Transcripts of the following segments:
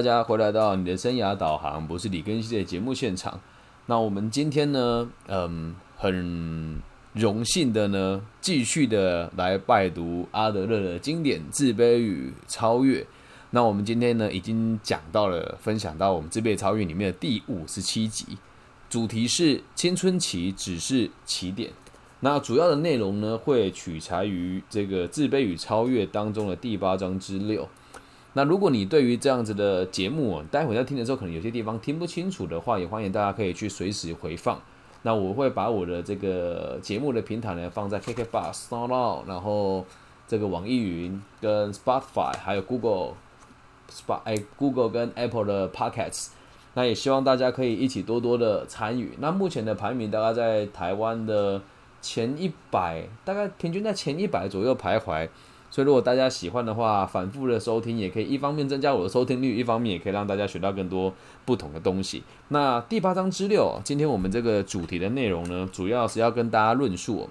大家回来到你的生涯导航，不是李根熙的节目现场。那我们今天呢，嗯，很荣幸的呢，继续的来拜读阿德勒的经典《自卑与超越》。那我们今天呢，已经讲到了，分享到我们《自卑超越》里面的第五十七集，主题是青春期只是起点。那主要的内容呢，会取材于这个《自卑与超越》当中的第八章之六。那如果你对于这样子的节目，待会在听的时候可能有些地方听不清楚的话，也欢迎大家可以去随时回放。那我会把我的这个节目的平台呢放在 KK Bus、Sound，然后这个网易云跟 Spotify，还有 Google、Spot 哎 Google 跟 Apple 的 Podcasts。那也希望大家可以一起多多的参与。那目前的排名大概在台湾的前一百，大概平均在前一百左右徘徊。所以，如果大家喜欢的话，反复的收听也可以，一方面增加我的收听率，一方面也可以让大家学到更多不同的东西。那第八章之六，今天我们这个主题的内容呢，主要是要跟大家论述，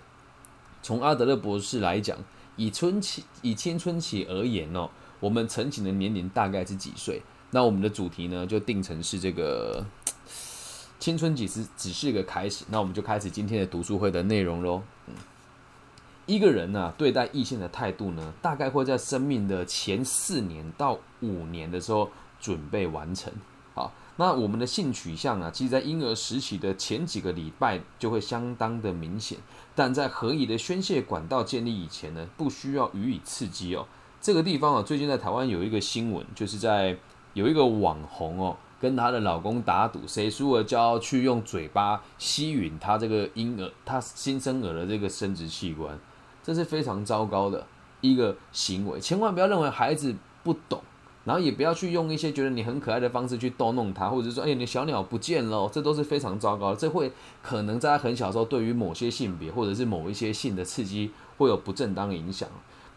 从阿德勒博士来讲，以春期、以青春期而言哦，我们成型的年龄大概是几岁？那我们的主题呢，就定成是这个 青春期是只是一个开始。那我们就开始今天的读书会的内容喽。一个人呢，对待异性的态度呢，大概会在生命的前四年到五年的时候准备完成。好，那我们的性取向啊，其实，在婴儿时期的前几个礼拜就会相当的明显，但在合理的宣泄管道建立以前呢，不需要予以刺激哦。这个地方啊，最近在台湾有一个新闻，就是在有一个网红哦，跟她的老公打赌，谁输了就要去用嘴巴吸吮他这个婴儿，他新生儿的这个生殖器官。这是非常糟糕的一个行为，千万不要认为孩子不懂，然后也不要去用一些觉得你很可爱的方式去逗弄他，或者说，哎，你小鸟不见了，这都是非常糟糕的。这会可能在他很小时候，对于某些性别或者是某一些性的刺激会有不正当影响。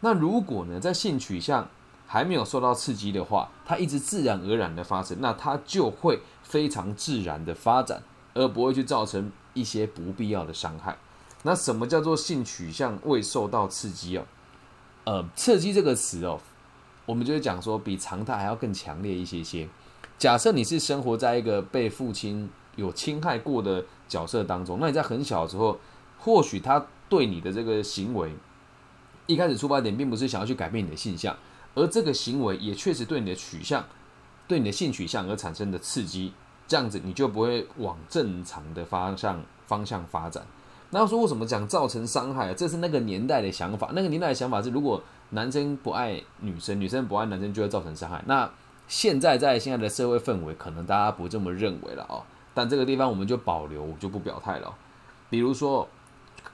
那如果呢，在性取向还没有受到刺激的话，它一直自然而然的发生，那它就会非常自然的发展，而不会去造成一些不必要的伤害。那什么叫做性取向未受到刺激哦？呃，刺激这个词哦，我们就会讲说比常态还要更强烈一些些。假设你是生活在一个被父亲有侵害过的角色当中，那你在很小的时候，或许他对你的这个行为，一开始出发点并不是想要去改变你的性向，而这个行为也确实对你的取向、对你的性取向而产生的刺激，这样子你就不会往正常的方向方向发展。那说为什么讲造成伤害啊？这是那个年代的想法。那个年代的想法是，如果男生不爱女生，女生不爱男生，就会造成伤害。那现在在现在的社会氛围，可能大家不这么认为了哦。但这个地方我们就保留，就不表态了。比如说，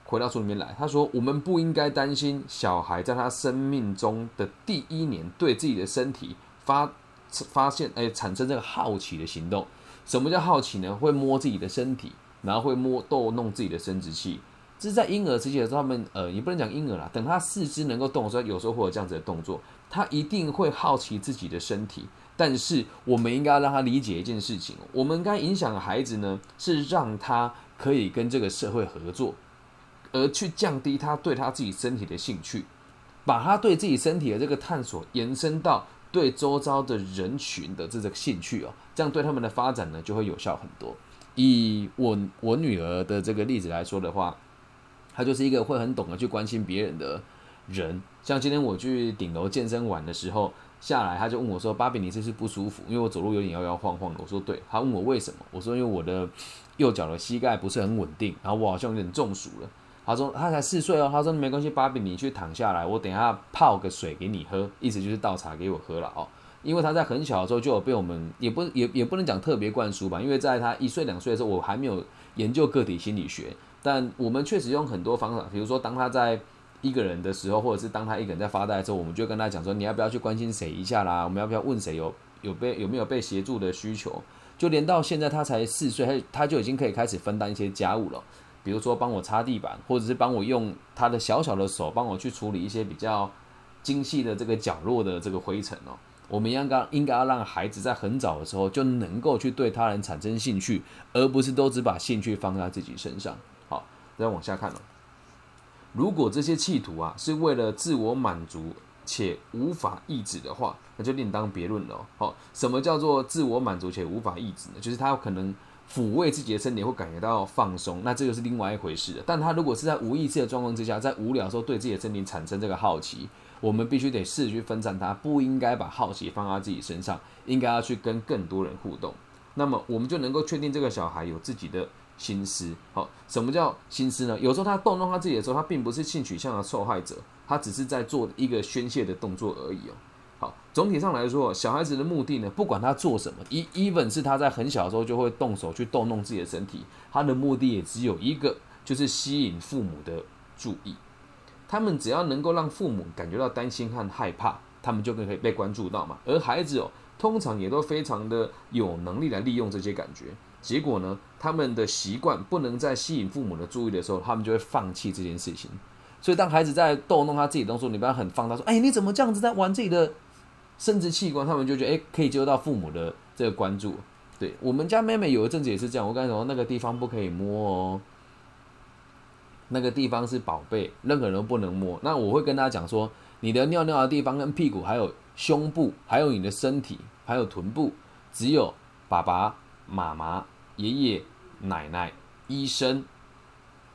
回到书里面来，他说我们不应该担心小孩在他生命中的第一年对自己的身体发发现哎产生这个好奇的行动。什么叫好奇呢？会摸自己的身体。然后会摸逗弄自己的生殖器，这是在婴儿时期的时候，他们呃，也不能讲婴儿啦，等他四肢能够动的时候，有时候会有这样子的动作，他一定会好奇自己的身体。但是我们应该让他理解一件事情，我们该影响孩子呢，是让他可以跟这个社会合作，而去降低他对他自己身体的兴趣，把他对自己身体的这个探索延伸到对周遭的人群的这个兴趣哦，这样对他们的发展呢就会有效很多。以我我女儿的这个例子来说的话，她就是一个会很懂得去关心别人的人。像今天我去顶楼健身完的时候下来，她就问我说：“芭比，你是不是不舒服？因为我走路有点摇摇晃晃的。”我说：“对。”她问我为什么？我说：“因为我的右脚的膝盖不是很稳定，然后我好像有点中暑了。”她说：“她才四岁哦。”她说：“没关系，芭比，你去躺下来，我等下泡个水给你喝，意思就是倒茶给我喝了哦。”因为他在很小的时候就有被我们也不也也不能讲特别灌输吧，因为在他一岁两岁的时候，我还没有研究个体心理学，但我们确实用很多方法，比如说当他在一个人的时候，或者是当他一个人在发呆的时候，我们就跟他讲说，你要不要去关心谁一下啦？我们要不要问谁有有被有没有被协助的需求？就连到现在他才四岁，他他就已经可以开始分担一些家务了，比如说帮我擦地板，或者是帮我用他的小小的手帮我去处理一些比较精细的这个角落的这个灰尘哦。我们应该应该要让孩子在很早的时候就能够去对他人产生兴趣，而不是都只把兴趣放在自己身上。好，再往下看了。如果这些企图啊是为了自我满足且无法抑制的话，那就另当别论了。好，什么叫做自我满足且无法抑制呢？就是他可能抚慰自己的身体会感觉到放松，那这个是另外一回事。但他如果是在无意识的状况之下，在无聊的时候对自己的身体产生这个好奇，我们必须得试着去分散它，不应该把好奇放在自己身上，应该要去跟更多人互动。那么我们就能够确定这个小孩有自己的。心思，好，什么叫心思呢？有时候他动动他自己的时候，他并不是性取向的受害者，他只是在做一个宣泄的动作而已哦。好，总体上来说，小孩子的目的呢，不管他做什么，e even 是他在很小的时候就会动手去动弄自己的身体，他的目的也只有一个，就是吸引父母的注意。他们只要能够让父母感觉到担心和害怕，他们就可以被关注到嘛。而孩子哦，通常也都非常的有能力来利用这些感觉。结果呢？他们的习惯不能再吸引父母的注意的时候，他们就会放弃这件事情。所以，当孩子在逗弄他自己的时候，你不要很放大说：“哎，你怎么这样子在玩自己的生殖器官？”他们就觉得：“哎，可以接受到父母的这个关注。”对我们家妹妹有一阵子也是这样。我跟你说，那个地方不可以摸哦，那个地方是宝贝，任何人都不能摸。那我会跟他讲说：“你的尿尿的地方跟屁股，还有胸部，还有你的身体，还有臀部，只有爸爸。”妈妈、爷爷、奶奶、医生，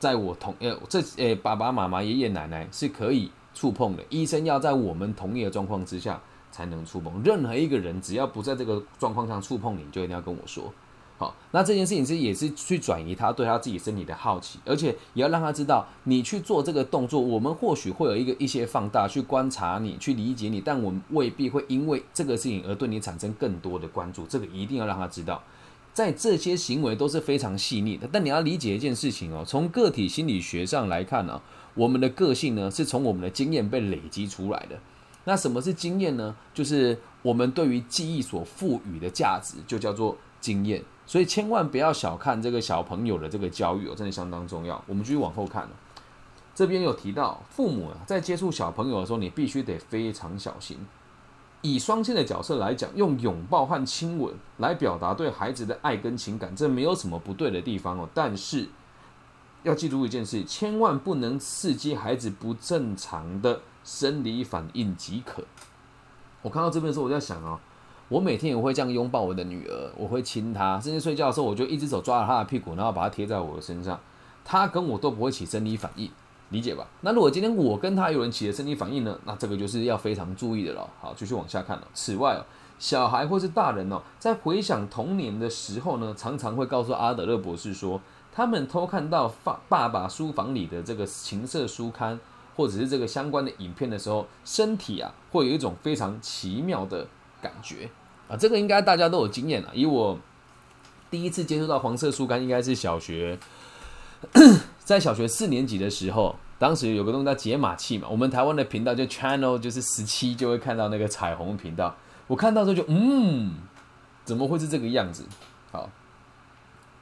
在我同呃这呃爸爸妈妈、爷爷奶奶是可以触碰的。医生要在我们同意的状况之下才能触碰。任何一个人只要不在这个状况上触碰你，就一定要跟我说。好，那这件事情是也是去转移他对他自己身体的好奇，而且也要让他知道，你去做这个动作，我们或许会有一个一些放大去观察你，去理解你，但我们未必会因为这个事情而对你产生更多的关注。这个一定要让他知道。在这些行为都是非常细腻的，但你要理解一件事情哦，从个体心理学上来看呢，我们的个性呢是从我们的经验被累积出来的。那什么是经验呢？就是我们对于记忆所赋予的价值，就叫做经验。所以千万不要小看这个小朋友的这个教育哦，真的相当重要。我们继续往后看这边有提到父母啊，在接触小朋友的时候，你必须得非常小心。以双亲的角色来讲，用拥抱和亲吻来表达对孩子的爱跟情感，这没有什么不对的地方哦。但是要记住一件事，千万不能刺激孩子不正常的生理反应即可。我看到这边的时候，我在想啊，我每天也会这样拥抱我的女儿，我会亲她，甚至睡觉的时候，我就一只手抓着她的屁股，然后把她贴在我的身上，她跟我都不会起生理反应。理解吧？那如果今天我跟她有人起了生理反应呢？那这个就是要非常注意的了。好，继续往下看了。此外哦，小孩或是大人哦，在回想童年的时候呢，常常会告诉阿德勒博士说，他们偷看到爸爸爸书房里的这个情色书刊，或者是这个相关的影片的时候，身体啊会有一种非常奇妙的感觉啊。这个应该大家都有经验了。以我第一次接触到黄色树干，应该是小学，在小学四年级的时候。当时有个东西叫解码器嘛，我们台湾的频道就 channel 就是十七，就会看到那个彩虹频道。我看到之后就嗯，怎么会是这个样子？好，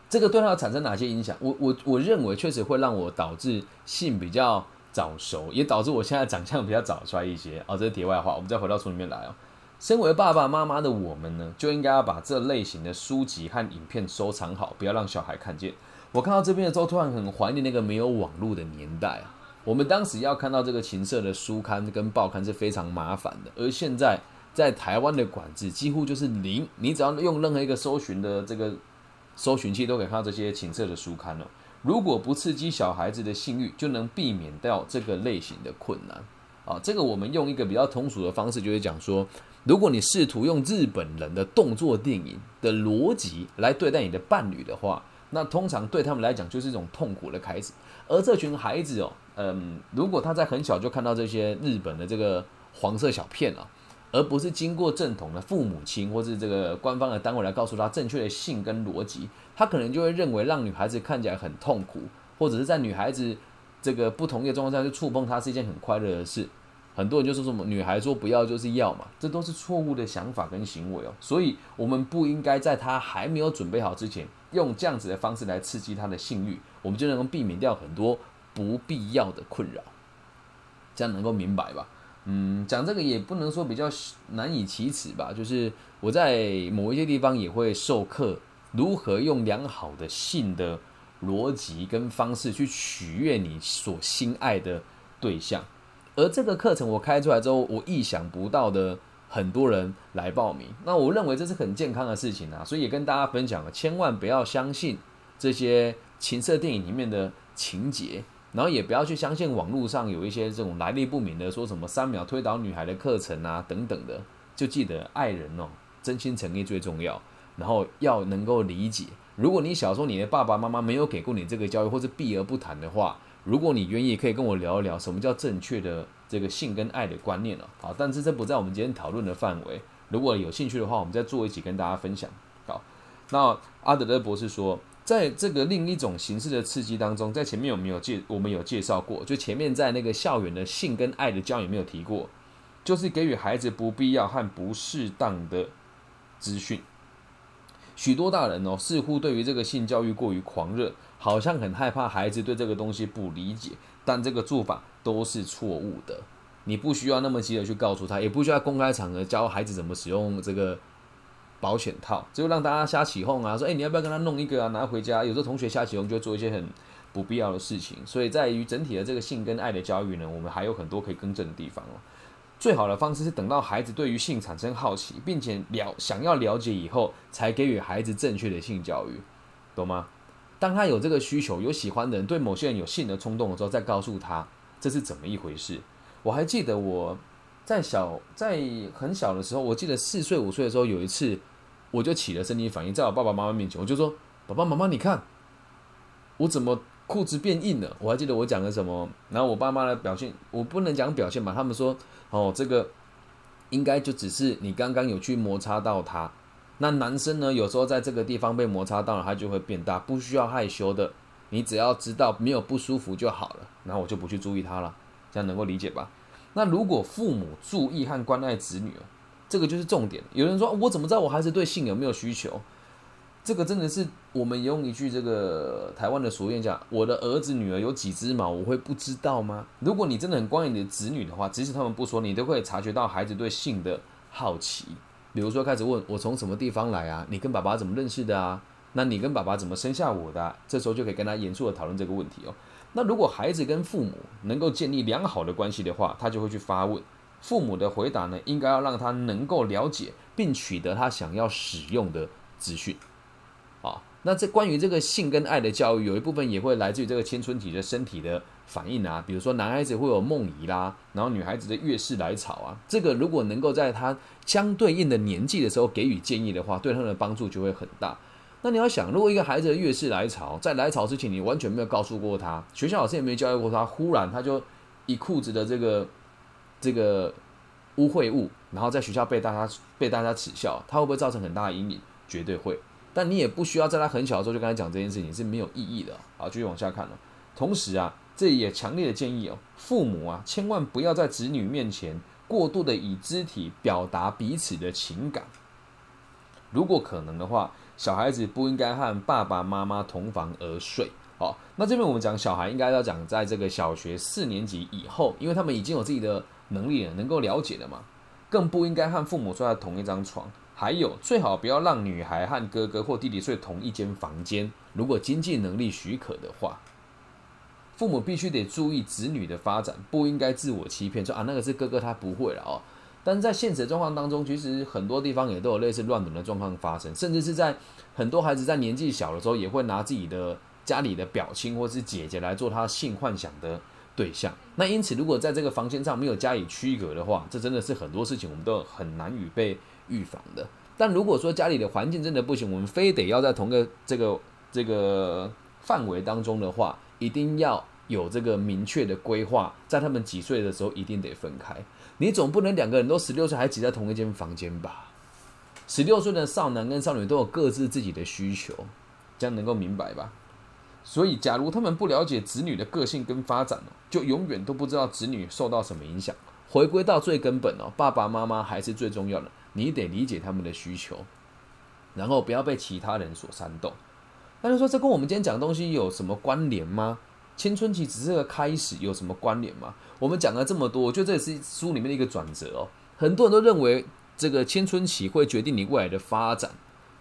这个对他产生哪些影响？我我我认为确实会让我导致性比较早熟，也导致我现在长相比较早衰一些。哦，这是题外话，我们再回到书里面来哦。身为爸爸妈妈的我们呢，就应该要把这类型的书籍和影片收藏好，不要让小孩看见。我看到这边的时候，突然很怀念那个没有网络的年代啊。我们当时要看到这个情色的书刊跟报刊是非常麻烦的，而现在在台湾的管制几乎就是零，你只要用任何一个搜寻的这个搜寻器都可以看到这些情色的书刊了。如果不刺激小孩子的性欲，就能避免掉这个类型的困难啊。这个我们用一个比较通俗的方式，就是讲说，如果你试图用日本人的动作电影的逻辑来对待你的伴侣的话，那通常对他们来讲就是一种痛苦的开始。而这群孩子哦。嗯，如果他在很小就看到这些日本的这个黄色小片啊，而不是经过正统的父母亲或是这个官方的单位来告诉他正确的性跟逻辑，他可能就会认为让女孩子看起来很痛苦，或者是在女孩子这个不同意的状况下去触碰她是一件很快乐的事。很多人就说什么女孩说不要就是要嘛，这都是错误的想法跟行为哦。所以我们不应该在他还没有准备好之前，用这样子的方式来刺激他的性欲，我们就能够避免掉很多。不必要的困扰，这样能够明白吧？嗯，讲这个也不能说比较难以启齿吧。就是我在某一些地方也会授课，如何用良好的性的逻辑跟方式去取悦你所心爱的对象。而这个课程我开出来之后，我意想不到的很多人来报名。那我认为这是很健康的事情啊，所以也跟大家分享了，千万不要相信这些情色电影里面的情节，然后也不要去相信网络上有一些这种来历不明的，说什么三秒推倒女孩的课程啊等等的。就记得爱人哦，真心诚意最重要，然后要能够理解。如果你小时候你的爸爸妈妈没有给过你这个教育，或者避而不谈的话，如果你愿意，可以跟我聊一聊什么叫正确的这个性跟爱的观念了。好，但是这不在我们今天讨论的范围。如果有兴趣的话，我们再做一起跟大家分享。好，那阿德勒博士说，在这个另一种形式的刺激当中，在前面有没有介我们有介绍过？就前面在那个校园的性跟爱的教育有没有提过？就是给予孩子不必要和不适当的资讯。许多大人哦，似乎对于这个性教育过于狂热，好像很害怕孩子对这个东西不理解。但这个做法都是错误的。你不需要那么急的去告诉他，也不需要公开场合教孩子怎么使用这个保险套，就让大家瞎起哄啊，说哎，你要不要跟他弄一个啊，拿回家？有时候同学瞎起哄就会做一些很不必要的事情。所以在于整体的这个性跟爱的教育呢，我们还有很多可以更正的地方哦。最好的方式是等到孩子对于性产生好奇，并且了想要了解以后，才给予孩子正确的性教育，懂吗？当他有这个需求、有喜欢的人、对某些人有性的冲动的时候，再告诉他这是怎么一回事。我还记得我在小在很小的时候，我记得四岁五岁的时候，有一次我就起了生理反应，在我爸爸妈妈面前，我就说：“爸爸妈妈，你看我怎么裤子变硬了？”我还记得我讲了什么，然后我爸妈的表现，我不能讲表现吧，他们说。哦，这个应该就只是你刚刚有去摩擦到它。那男生呢，有时候在这个地方被摩擦到了，他就会变大，不需要害羞的。你只要知道没有不舒服就好了，然后我就不去注意他了，这样能够理解吧？那如果父母注意和关爱子女这个就是重点。有人说，我怎么知道我孩子对性有没有需求？这个真的是我们用一句这个台湾的俗谚讲：“我的儿子女儿有几只毛，我会不知道吗？”如果你真的很关爱你的子女的话，即使他们不说，你都会察觉到孩子对性的好奇。比如说，开始问我从什么地方来啊？你跟爸爸怎么认识的啊？那你跟爸爸怎么生下我的？这时候就可以跟他严肃的讨论这个问题哦。那如果孩子跟父母能够建立良好的关系的话，他就会去发问。父母的回答呢，应该要让他能够了解并取得他想要使用的资讯。啊，那这关于这个性跟爱的教育，有一部分也会来自于这个青春期的身体的反应啊，比如说男孩子会有梦遗啦，然后女孩子的月事来潮啊，这个如果能够在他相对应的年纪的时候给予建议的话，对他的帮助就会很大。那你要想，如果一个孩子的月事来潮，在来潮之前你完全没有告诉过他，学校老师也没教育过他，忽然他就一裤子的这个这个污秽物，然后在学校被大家被大家耻笑，他会不会造成很大的阴影？绝对会。但你也不需要在他很小的时候就跟他讲这件事情是没有意义的。好，继续往下看了。同时啊，这也强烈的建议哦，父母啊，千万不要在子女面前过度的以肢体表达彼此的情感。如果可能的话，小孩子不应该和爸爸妈妈同房而睡。好，那这边我们讲小孩应该要讲在这个小学四年级以后，因为他们已经有自己的能力了，能够了解了嘛，更不应该和父母睡在同一张床。还有，最好不要让女孩和哥哥或弟弟睡同一间房间。如果经济能力许可的话，父母必须得注意子女的发展，不应该自我欺骗，说啊那个是哥哥，他不会了哦。但是在现实状况当中，其实很多地方也都有类似乱伦的状况发生，甚至是在很多孩子在年纪小的时候，也会拿自己的家里的表亲或是姐姐来做他性幻想的对象。那因此，如果在这个房间上没有加以区隔的话，这真的是很多事情我们都很难与被。预防的，但如果说家里的环境真的不行，我们非得要在同个这个这个范围当中的话，一定要有这个明确的规划，在他们几岁的时候一定得分开。你总不能两个人都十六岁还挤在同一间房间吧？十六岁的少男跟少女都有各自自己的需求，这样能够明白吧？所以，假如他们不了解子女的个性跟发展就永远都不知道子女受到什么影响。回归到最根本哦，爸爸妈妈还是最重要的。你得理解他们的需求，然后不要被其他人所煽动。那就说这跟我们今天讲的东西有什么关联吗？青春期只是个开始，有什么关联吗？我们讲了这么多，我觉得这也是书里面的一个转折哦。很多人都认为这个青春期会决定你未来的发展，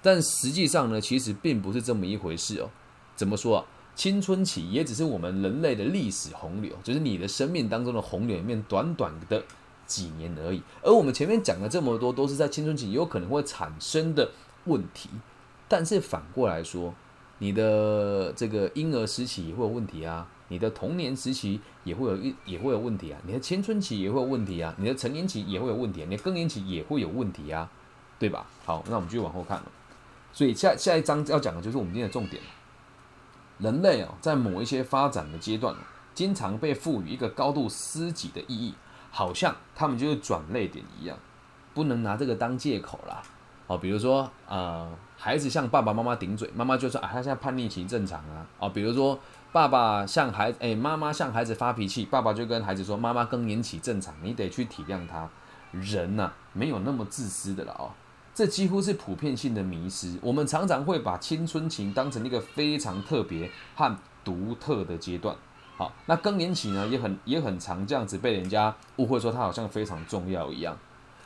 但实际上呢，其实并不是这么一回事哦。怎么说啊？青春期也只是我们人类的历史洪流，就是你的生命当中的洪流里面短短的几年而已。而我们前面讲了这么多，都是在青春期有可能会产生的问题。但是反过来说，你的这个婴儿时期也会有问题啊，你的童年时期也会有一也会有问题啊，你的青春期也会有问题啊，你的成年期也会有问题，啊你的更年期也会有问题啊，对吧？好，那我们继续往后看了。所以下下一章要讲的就是我们今天的重点。人类啊，在某一些发展的阶段，经常被赋予一个高度私己的意义，好像他们就是转泪点一样，不能拿这个当借口啦。哦，比如说，呃，孩子向爸爸妈妈顶嘴，妈妈就说啊，他现在叛逆期正常啊。哦，比如说，爸爸向孩，哎，妈妈向孩子发脾气，爸爸就跟孩子说，妈妈更年期正常，你得去体谅他。人呐，没有那么自私的了哦。这几乎是普遍性的迷失。我们常常会把青春期当成一个非常特别和独特的阶段。好，那更年期呢，也很也很常这样子被人家误会说他好像非常重要一样。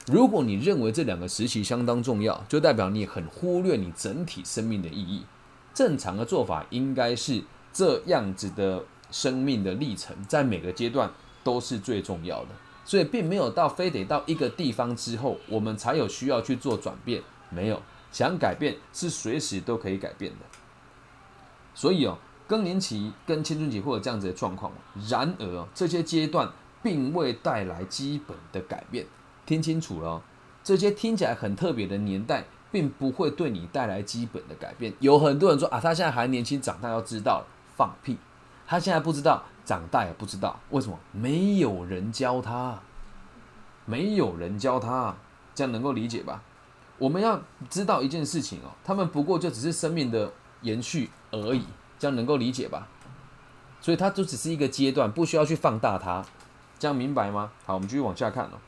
如果你认为这两个时期相当重要，就代表你很忽略你整体生命的意义。正常的做法应该是这样子的生命的历程，在每个阶段都是最重要的。所以并没有到非得到一个地方之后，我们才有需要去做转变。没有想改变是随时都可以改变的。所以哦，更年期跟青春期会有这样子的状况。然而这些阶段并未带来基本的改变。听清楚了，这些听起来很特别的年代，并不会对你带来基本的改变。有很多人说啊，他现在还年轻，长大要知道放屁。他现在不知道。长大也不知道为什么没有人教他，没有人教他，这样能够理解吧？我们要知道一件事情哦，他们不过就只是生命的延续而已，这样能够理解吧？所以它就只是一个阶段，不需要去放大它，这样明白吗？好，我们继续往下看哦，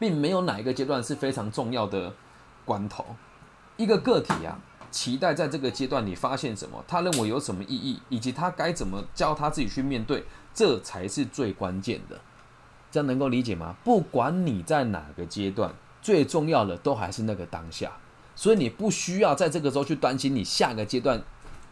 并没有哪一个阶段是非常重要的关头，一个个体啊。期待在这个阶段你发现什么？他认为有什么意义，以及他该怎么教他自己去面对，这才是最关键的。这样能够理解吗？不管你在哪个阶段，最重要的都还是那个当下。所以你不需要在这个时候去担心你下个阶段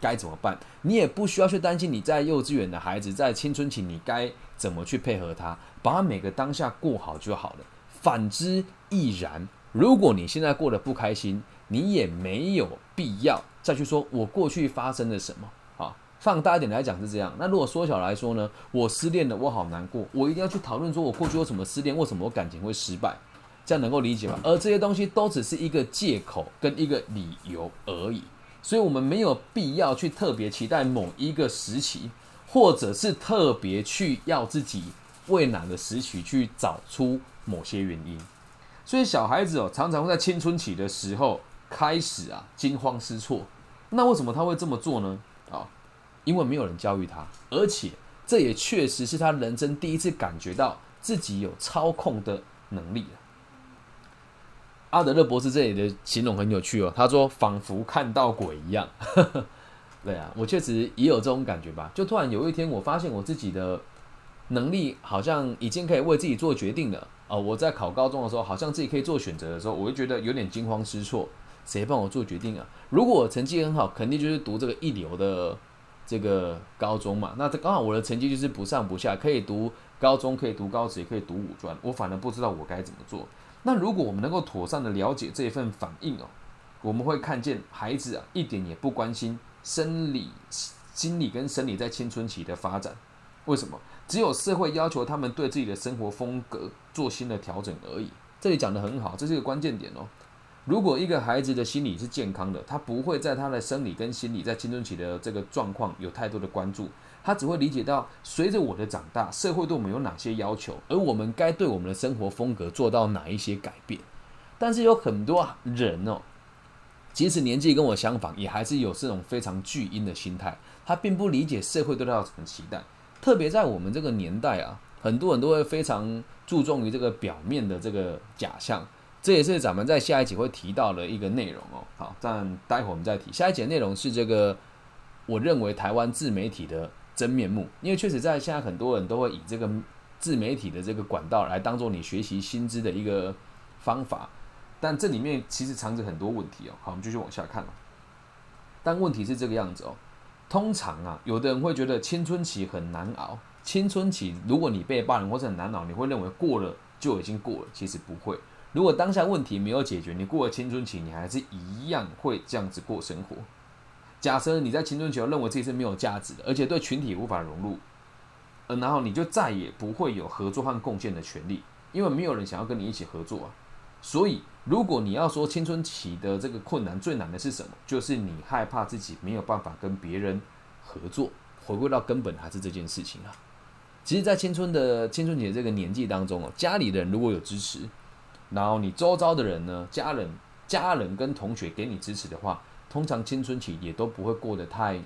该怎么办，你也不需要去担心你在幼稚园的孩子在青春期你该怎么去配合他，把每个当下过好就好了。反之亦然。如果你现在过得不开心，你也没有必要再去说我过去发生了什么啊。放大一点来讲是这样，那如果缩小来说呢？我失恋了，我好难过，我一定要去讨论说我过去有什么失恋，为什么我感情会失败，这样能够理解吗？而这些东西都只是一个借口跟一个理由而已，所以我们没有必要去特别期待某一个时期，或者是特别去要自己为哪个时期去找出某些原因。所以小孩子哦，常常会在青春期的时候开始啊惊慌失措。那为什么他会这么做呢？啊，因为没有人教育他，而且这也确实是他人生第一次感觉到自己有操控的能力阿德勒博士这里的形容很有趣哦，他说仿佛看到鬼一样。对啊，我确实也有这种感觉吧。就突然有一天，我发现我自己的能力好像已经可以为自己做决定了。啊，我在考高中的时候，好像自己可以做选择的时候，我会觉得有点惊慌失措。谁帮我做决定啊？如果我成绩很好，肯定就是读这个一流的这个高中嘛。那这刚好我的成绩就是不上不下，可以读高中，可以读高职，也可以读五专。我反而不知道我该怎么做。那如果我们能够妥善的了解这一份反应哦，我们会看见孩子啊，一点也不关心生理、心理跟生理在青春期的发展。为什么？只有社会要求他们对自己的生活风格做新的调整而已。这里讲的很好，这是一个关键点哦。如果一个孩子的心理是健康的，他不会在他的生理跟心理在青春期的这个状况有太多的关注，他只会理解到随着我的长大，社会对我们有哪些要求，而我们该对我们的生活风格做到哪一些改变。但是有很多人哦，即使年纪跟我相仿，也还是有这种非常巨婴的心态，他并不理解社会对他有什么期待。特别在我们这个年代啊，很多人都会非常注重于这个表面的这个假象，这也是咱们在下一集会提到的一个内容哦。好，但待会我们再提。下一节内容是这个，我认为台湾自媒体的真面目，因为确实在现在很多人都会以这个自媒体的这个管道来当做你学习薪资的一个方法，但这里面其实藏着很多问题哦。好，我们继续往下看。但问题是这个样子哦。通常啊，有的人会觉得青春期很难熬。青春期，如果你被霸凌或者很难熬，你会认为过了就已经过了。其实不会。如果当下问题没有解决，你过了青春期，你还是一样会这样子过生活。假设你在青春期认为自己是没有价值的，而且对群体无法融入，呃，然后你就再也不会有合作和贡献的权利，因为没有人想要跟你一起合作啊。所以，如果你要说青春期的这个困难最难的是什么，就是你害怕自己没有办法跟别人合作。回归到根本，还是这件事情啊。其实，在青春的青春期这个年纪当中哦，家里的人如果有支持，然后你周遭的人呢，家人、家人跟同学给你支持的话，通常青春期也都不会过得太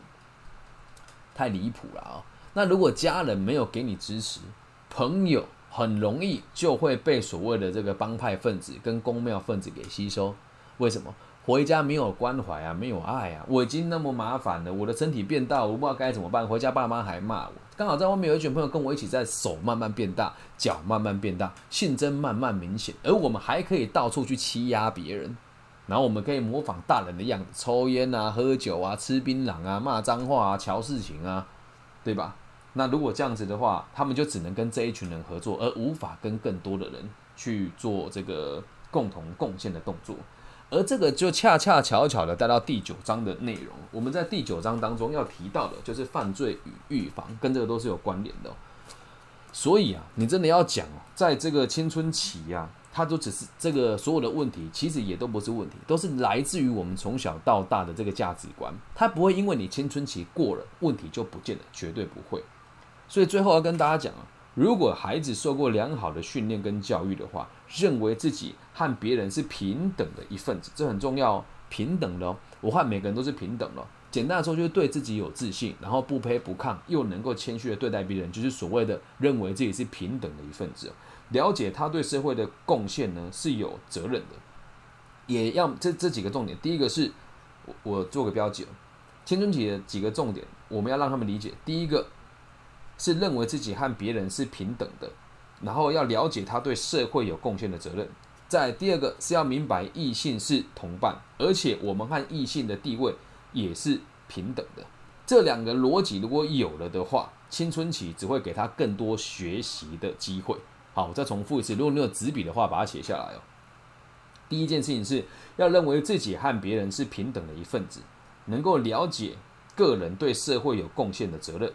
太离谱了啊。那如果家人没有给你支持，朋友很容易就会被所谓的这个帮派分子跟公庙分子给吸收。为什么？回家没有关怀啊，没有爱啊，我已经那么麻烦了，我的身体变大，我不知道该怎么办。回家爸妈还骂我。刚好在外面有一群朋友跟我一起，在手慢慢变大，脚慢慢变大，性征慢慢明显，而我们还可以到处去欺压别人，然后我们可以模仿大人的样子，抽烟啊，喝酒啊，吃槟榔啊，骂脏话啊，瞧事情啊，对吧？那如果这样子的话，他们就只能跟这一群人合作，而无法跟更多的人去做这个共同贡献的动作。而这个就恰恰巧巧的带到第九章的内容。我们在第九章当中要提到的，就是犯罪与预防，跟这个都是有关联的。所以啊，你真的要讲，在这个青春期呀，它都只是这个所有的问题，其实也都不是问题，都是来自于我们从小到大的这个价值观。它不会因为你青春期过了，问题就不见了，绝对不会。所以最后要跟大家讲啊。如果孩子受过良好的训练跟教育的话，认为自己和别人是平等的一份子，这很重要哦，平等的哦。我和每个人都是平等的。简单的说，就是对自己有自信，然后不卑不亢，又能够谦虚的对待别人，就是所谓的认为自己是平等的一份子。了解他对社会的贡献呢是有责任的，也要这这几个重点。第一个是，我我做个标记，哦青春期的几个重点，我们要让他们理解。第一个。是认为自己和别人是平等的，然后要了解他对社会有贡献的责任。在第二个是要明白异性是同伴，而且我们和异性的地位也是平等的。这两个逻辑如果有了的话，青春期只会给他更多学习的机会。好，我再重复一次，如果你有纸笔的话，把它写下来哦。第一件事情是要认为自己和别人是平等的一份子，能够了解个人对社会有贡献的责任。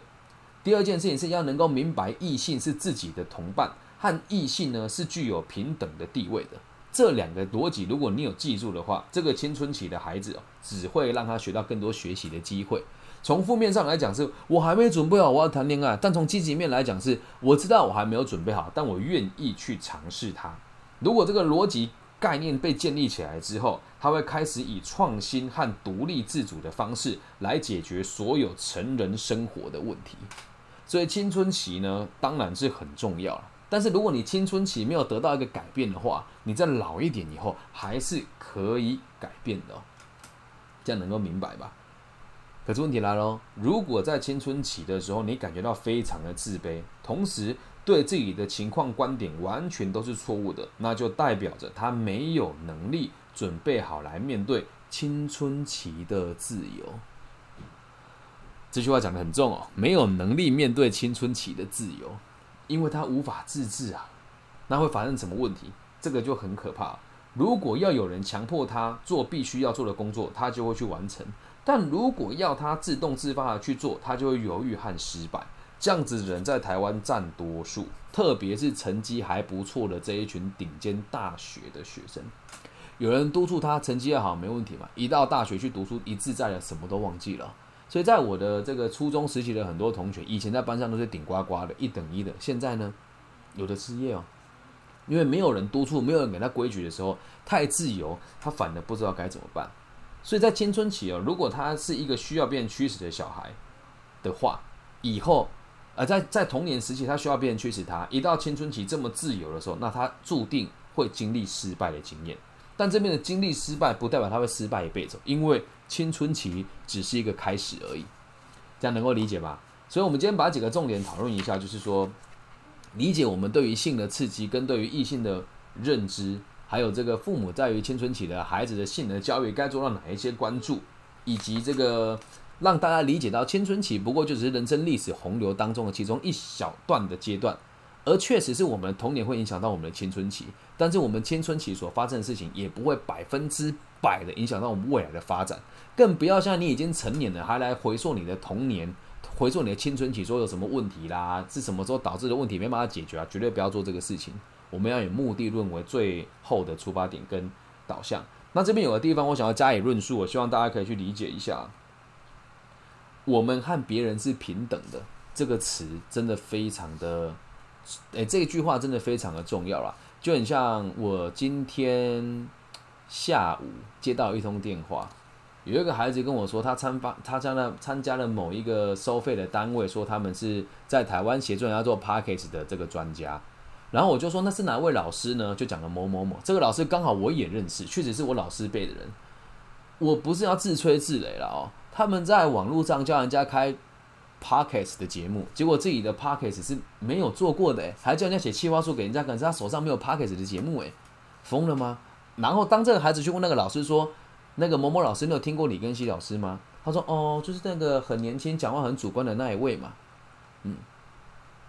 第二件事情是要能够明白异性是自己的同伴，和异性呢是具有平等的地位的。这两个逻辑，如果你有记住的话，这个青春期的孩子哦，只会让他学到更多学习的机会。从负面上来讲，是我还没准备好我要谈恋爱；但从积极面来讲，是我知道我还没有准备好，但我愿意去尝试它。如果这个逻辑概念被建立起来之后，他会开始以创新和独立自主的方式来解决所有成人生活的问题。所以青春期呢，当然是很重要了。但是如果你青春期没有得到一个改变的话，你在老一点以后还是可以改变的。这样能够明白吧？可是问题来了，如果在青春期的时候你感觉到非常的自卑，同时对自己的情况观点完全都是错误的，那就代表着他没有能力准备好来面对青春期的自由。这句话讲的很重哦，没有能力面对青春期的自由，因为他无法自制啊，那会发生什么问题？这个就很可怕。如果要有人强迫他做必须要做的工作，他就会去完成；但如果要他自动自发的去做，他就会犹豫和失败。这样子的人在台湾占多数，特别是成绩还不错的这一群顶尖大学的学生，有人督促他成绩要好没问题嘛？一到大学去读书，一自在了，什么都忘记了。所以在我的这个初中时期的很多同学，以前在班上都是顶呱呱的，一等一的。现在呢，有的失业哦，因为没有人督促，没有人给他规矩的时候，太自由，他反而不知道该怎么办。所以在青春期哦，如果他是一个需要被人驱使的小孩的话，以后，呃，在在童年时期他需要别人驱使他，一到青春期这么自由的时候，那他注定会经历失败的经验。但这边的经历失败，不代表他会失败一辈子，因为青春期只是一个开始而已，这样能够理解吧？所以，我们今天把几个重点讨论一下，就是说，理解我们对于性的刺激，跟对于异性的认知，还有这个父母在于青春期的孩子的性的教育该做到哪一些关注，以及这个让大家理解到青春期不过就只是人生历史洪流当中的其中一小段的阶段，而确实是我们童年会影响到我们的青春期，但是我们青春期所发生的事情也不会百分之百的影响到我们未来的发展，更不要像你已经成年了还来回溯你的童年。回溯你的青春期，说有什么问题啦？是什么时候导致的问题没办法解决啊？绝对不要做这个事情。我们要以目的论为最后的出发点跟导向。那这边有个地方我想要加以论述，我希望大家可以去理解一下。我们和别人是平等的，这个词真的非常的，诶，这句话真的非常的重要啦。就很像我今天下午接到一通电话。有一个孩子跟我说，他参发他加了参加了某一个收费的单位，说他们是在台湾协助人家做 p a c k a g e 的这个专家。然后我就说那是哪位老师呢？就讲了某某某，这个老师刚好我也认识，确实是我老师辈的人。我不是要自吹自擂了哦，他们在网络上教人家开 p a c k a g e 的节目，结果自己的 p a c k a g e 是没有做过的，诶，还叫人家写企划书给人家，可是他手上没有 p a c k a g e 的节目，诶，疯了吗？然后当这个孩子去问那个老师说。那个某某老师，你有听过李根熙老师吗？他说：“哦，就是那个很年轻、讲话很主观的那一位嘛。”嗯，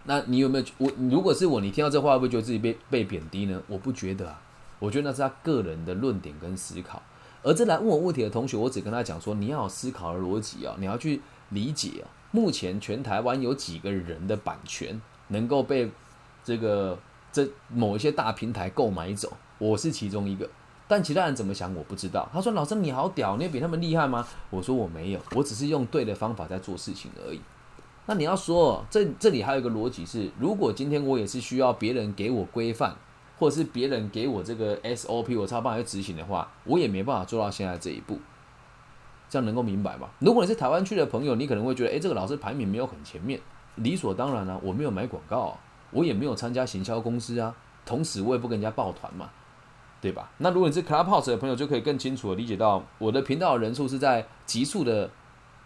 那你有没有我？如果是我，你听到这话会不会觉得自己被被贬低呢？我不觉得啊，我觉得那是他个人的论点跟思考。而这来问我问题的同学，我只跟他讲说：你要有思考的逻辑啊，你要去理解啊。目前全台湾有几个人的版权能够被这个这某一些大平台购买走？我是其中一个。但其他人怎么想我不知道。他说：“老师你好屌，你比他们厉害吗？”我说：“我没有，我只是用对的方法在做事情而已。”那你要说，这这里还有一个逻辑是：如果今天我也是需要别人给我规范，或者是别人给我这个 SOP，我才办法去执行的话，我也没办法做到现在这一步。这样能够明白吗？如果你是台湾区的朋友，你可能会觉得：“诶，这个老师排名没有很前面，理所当然啊，我没有买广告，我也没有参加行销公司啊，同时我也不跟人家抱团嘛。”对吧？那如果你是 Clubhouse 的朋友，就可以更清楚的理解到，我的频道人数是在急速的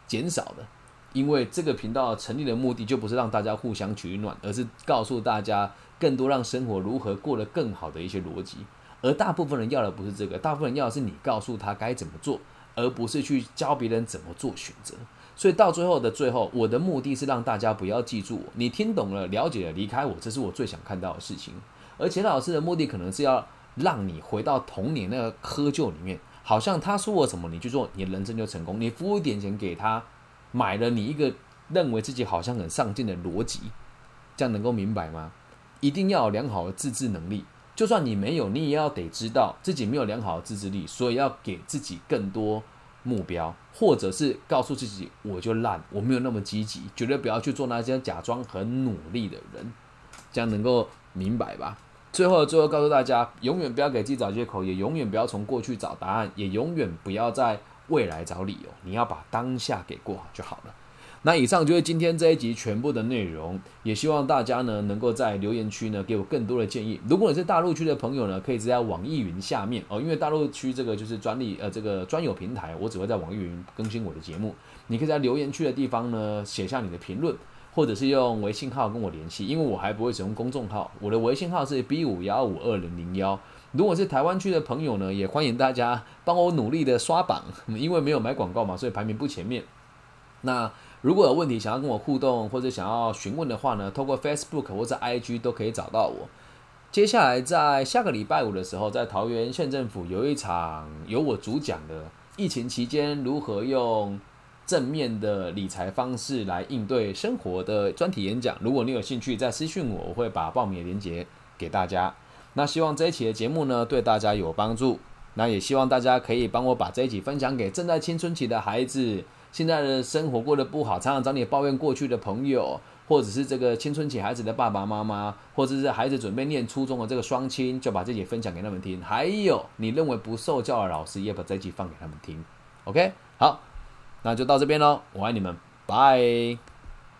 减少的，因为这个频道成立的目的就不是让大家互相取暖，而是告诉大家更多让生活如何过得更好的一些逻辑。而大部分人要的不是这个，大部分人要的是你告诉他该怎么做，而不是去教别人怎么做选择。所以到最后的最后，我的目的是让大家不要记住我，你听懂了、了解了，离开我，这是我最想看到的事情。而钱老师的目的可能是要。让你回到童年那个窠臼里面，好像他说我什么，你去做，你人生就成功。你付一点钱给他，买了你一个认为自己好像很上进的逻辑，这样能够明白吗？一定要有良好的自制能力，就算你没有，你也要得知道自己没有良好的自制力，所以要给自己更多目标，或者是告诉自己我就烂，我没有那么积极，绝对不要去做那些假装很努力的人，这样能够明白吧？最后，最后告诉大家，永远不要给自己找借口，也永远不要从过去找答案，也永远不要在未来找理由。你要把当下给过好就好了。那以上就是今天这一集全部的内容，也希望大家呢能够在留言区呢给我更多的建议。如果你是大陆区的朋友呢，可以直接在网易云下面哦，因为大陆区这个就是专利呃这个专有平台，我只会在网易云更新我的节目。你可以在留言区的地方呢写下你的评论。或者是用微信号跟我联系，因为我还不会使用公众号。我的微信号是 B 五幺五二零零幺。如果是台湾区的朋友呢，也欢迎大家帮我努力的刷榜，因为没有买广告嘛，所以排名不前面。那如果有问题想要跟我互动或者想要询问的话呢，透过 Facebook 或者 IG 都可以找到我。接下来在下个礼拜五的时候，在桃园县政府有一场由我主讲的疫情期间如何用。正面的理财方式来应对生活的专题演讲，如果你有兴趣，再私讯我，我会把报名的链接给大家。那希望这一期的节目呢，对大家有帮助。那也希望大家可以帮我把这一集分享给正在青春期的孩子，现在的生活过得不好，常常找你抱怨过去的朋友，或者是这个青春期孩子的爸爸妈妈，或者是孩子准备念初中的这个双亲，就把这集分享给他们听。还有你认为不受教的老师，也把这集放给他们听。OK，好。那就到这边喽，我爱你们，拜。